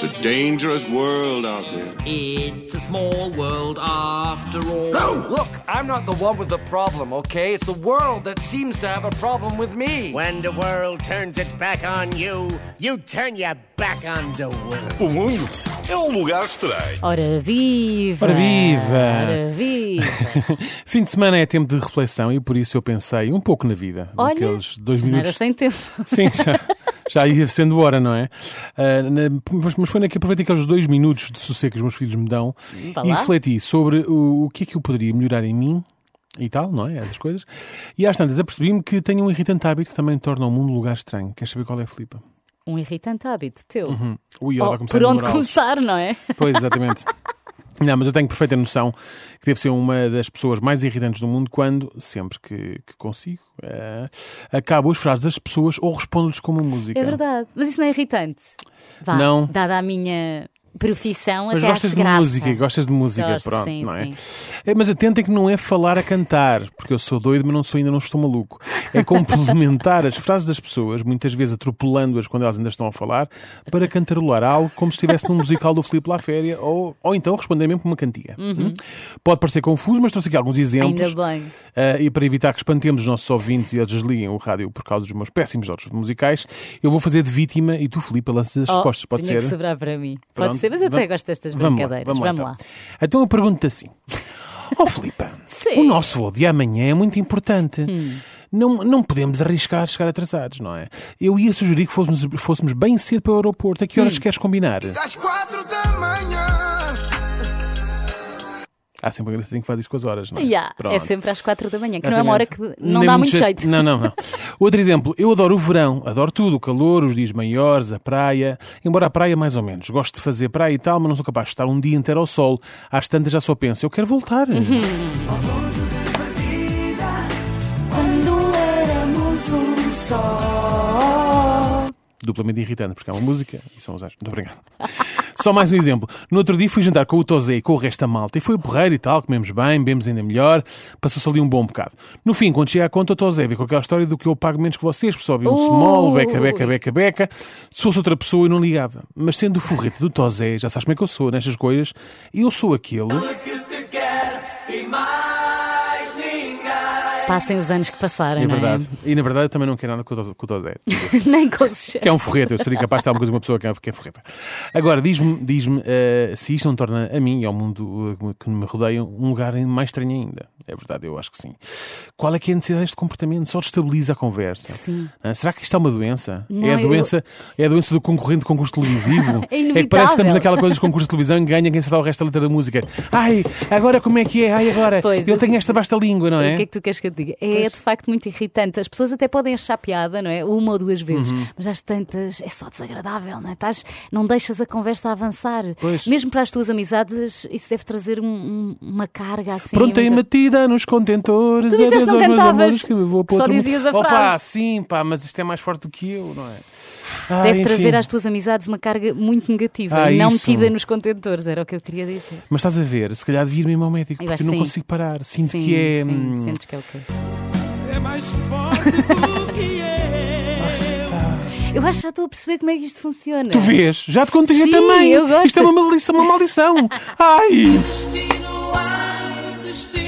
It's a dangerous world out there. It's a small world after all. No! Look, I'm not the one with the problem, okay? It's the world that seems to have a problem with me. When the world turns its back on you, you turn your back on the world. O mundo é um lugar estranho. Ora viva! Ora viva! Ora viva! Fim de semana é tempo de reflexão e por isso eu pensei um pouco na vida. Olha, Naqueles dois não era minutos. sem tempo. Sim, já, já ia sendo hora, não é? Ah, na- mas mas foi naquele aproveitei aqueles dois minutos de sossego que os meus filhos me dão Vá e lá. refleti sobre o, o que é que eu poderia melhorar em mim e tal, não é? Essas coisas. E às tantas apercebi-me que tenho um irritante hábito que também torna o mundo um lugar estranho. Queres saber qual é, Filipa? Um irritante hábito teu. Ui, ela Oh, vai começar por onde começar, não é? Pois, exatamente. Não, mas eu tenho perfeita noção que devo ser uma das pessoas mais irritantes do mundo quando, sempre que, que consigo, eh, acabo as frases das pessoas ou respondo-lhes com uma música. É verdade. Mas isso não é irritante. Vá, Não. Dada a minha profissão, Mas até gostas de graça. música, gostas de música, Gosto, pronto, sim, não é? sim. É, Mas atentem que não é falar a cantar, porque eu sou doido, mas não sou, ainda não estou maluco. É complementar as frases das pessoas, muitas vezes atropelando-as quando elas ainda estão a falar, para cantarolar algo como se estivesse num musical do Filipe La Féria, ou, ou então responder mesmo com uma cantiga. Hum? Pode parecer confuso, mas trouxe aqui alguns exemplos. Uhum. Ainda bem. Uh, e para evitar que espantemos os nossos ouvintes e eles desliguem o rádio por causa dos meus péssimos dotes musicais, eu vou fazer de vítima e tu, Filipe, lanças as Oh, respostas. Pode ser? que sobrar para mim. Pronto. Pode ser, mas eu até gosto destas Vamos lá, brincadeiras. vamos lá. Vamos então. Então eu pergunto-te assim: Ó Filipa, Sim. o nosso voo de amanhã é muito importante. Hum. Não, não podemos arriscar chegar atrasados, não é? Eu ia sugerir que fôssemos, fôssemos bem cedo para o aeroporto. A que Hum. horas queres combinar? Às quatro da manhã. Há sempre alguém que tem que fazer isso com as horas, não é? Yeah, é sempre às quatro da manhã, que não é uma hora que não Nem dá muito jeito. Não, não, não. Outro exemplo, eu adoro o verão, adoro tudo, o calor, os dias maiores, a praia. Embora a praia, mais ou menos. Gosto de fazer praia e tal, mas não sou capaz de estar um dia inteiro ao sol. Às tantas já só penso, eu quero voltar. Uhum. Quando éramos um só. Duplamente irritante, porque é uma música e são os anjos. Muito obrigado. Só mais um exemplo. No outro dia fui jantar com o Tozé e com o resto da malta e foi o porreiro e tal, comemos bem, bebemos ainda melhor, passou-se ali um bom bocado. No fim, quando chega a conta, o Tozé veio com aquela história do que eu pago menos que vocês, porque só havia um Ui. small, beca, beca, beca, beca. Se fosse outra pessoa, eu não ligava. Mas sendo o forrete do Tozé, já sabes como é que eu sou nestas coisas, eu sou aquele. Passem os anos que passaram, É não verdade. E na verdade eu também não quero nada com o com o Tozé. Nem com sucesso. Que é um forreta, eu seria capaz de ter alguma coisa com uma pessoa que é, é forreta. Agora, diz-me diz se isto não torna a mim e ao mundo uh, que me rodeia um lugar mais estranho ainda. É verdade, eu acho que sim. Qual é que é a necessidade deste comportamento? Só destabiliza a conversa. Sim. Ah, será que isto é uma doença? Não, é, a eu- doença é a doença do concorrente de concurso televisivo? É que parece que estamos naquela coisa dos concursos de televisão e ganha quem acertar o resto da letra da música. Ai, agora como é que é? Ai, agora Pois, eu eu- tenho esta basta língua, não O é? que é que tu queres que eu te diga? É de facto muito irritante. As pessoas até podem achar piada, não é? Uma ou duas vezes, Uhum. mas às tantas é só desagradável, não é? Estás, não deixas a conversa avançar. Pois. Mesmo para as tuas amizades, isso deve trazer um- um- uma carga assim. Pronta e muita- metida nos contentores. Tu disseste não aos meus cantavas, amores, que eu vou só dizias a Opa, frase. sim, pá, mas isto é mais forte do que eu, não é? Ah, Deve enfim. trazer às tuas amizades uma carga muito negativa Ah, e não isso. metida nos contentores, era o que eu queria dizer. Mas estás a ver, se calhar devia ir mesmo ao médico, Eu porque eu não sim. consigo parar. Sinto sim, que é. sim, hum, sentes que é o quê? É mais forte do que é. está. Eu acho que já estou a perceber como é que isto funciona. Tu vês? Já te contei Sim, também. eu gosto. Isto é uma maldição, uma maldição. Ai! Destino, ai, destino.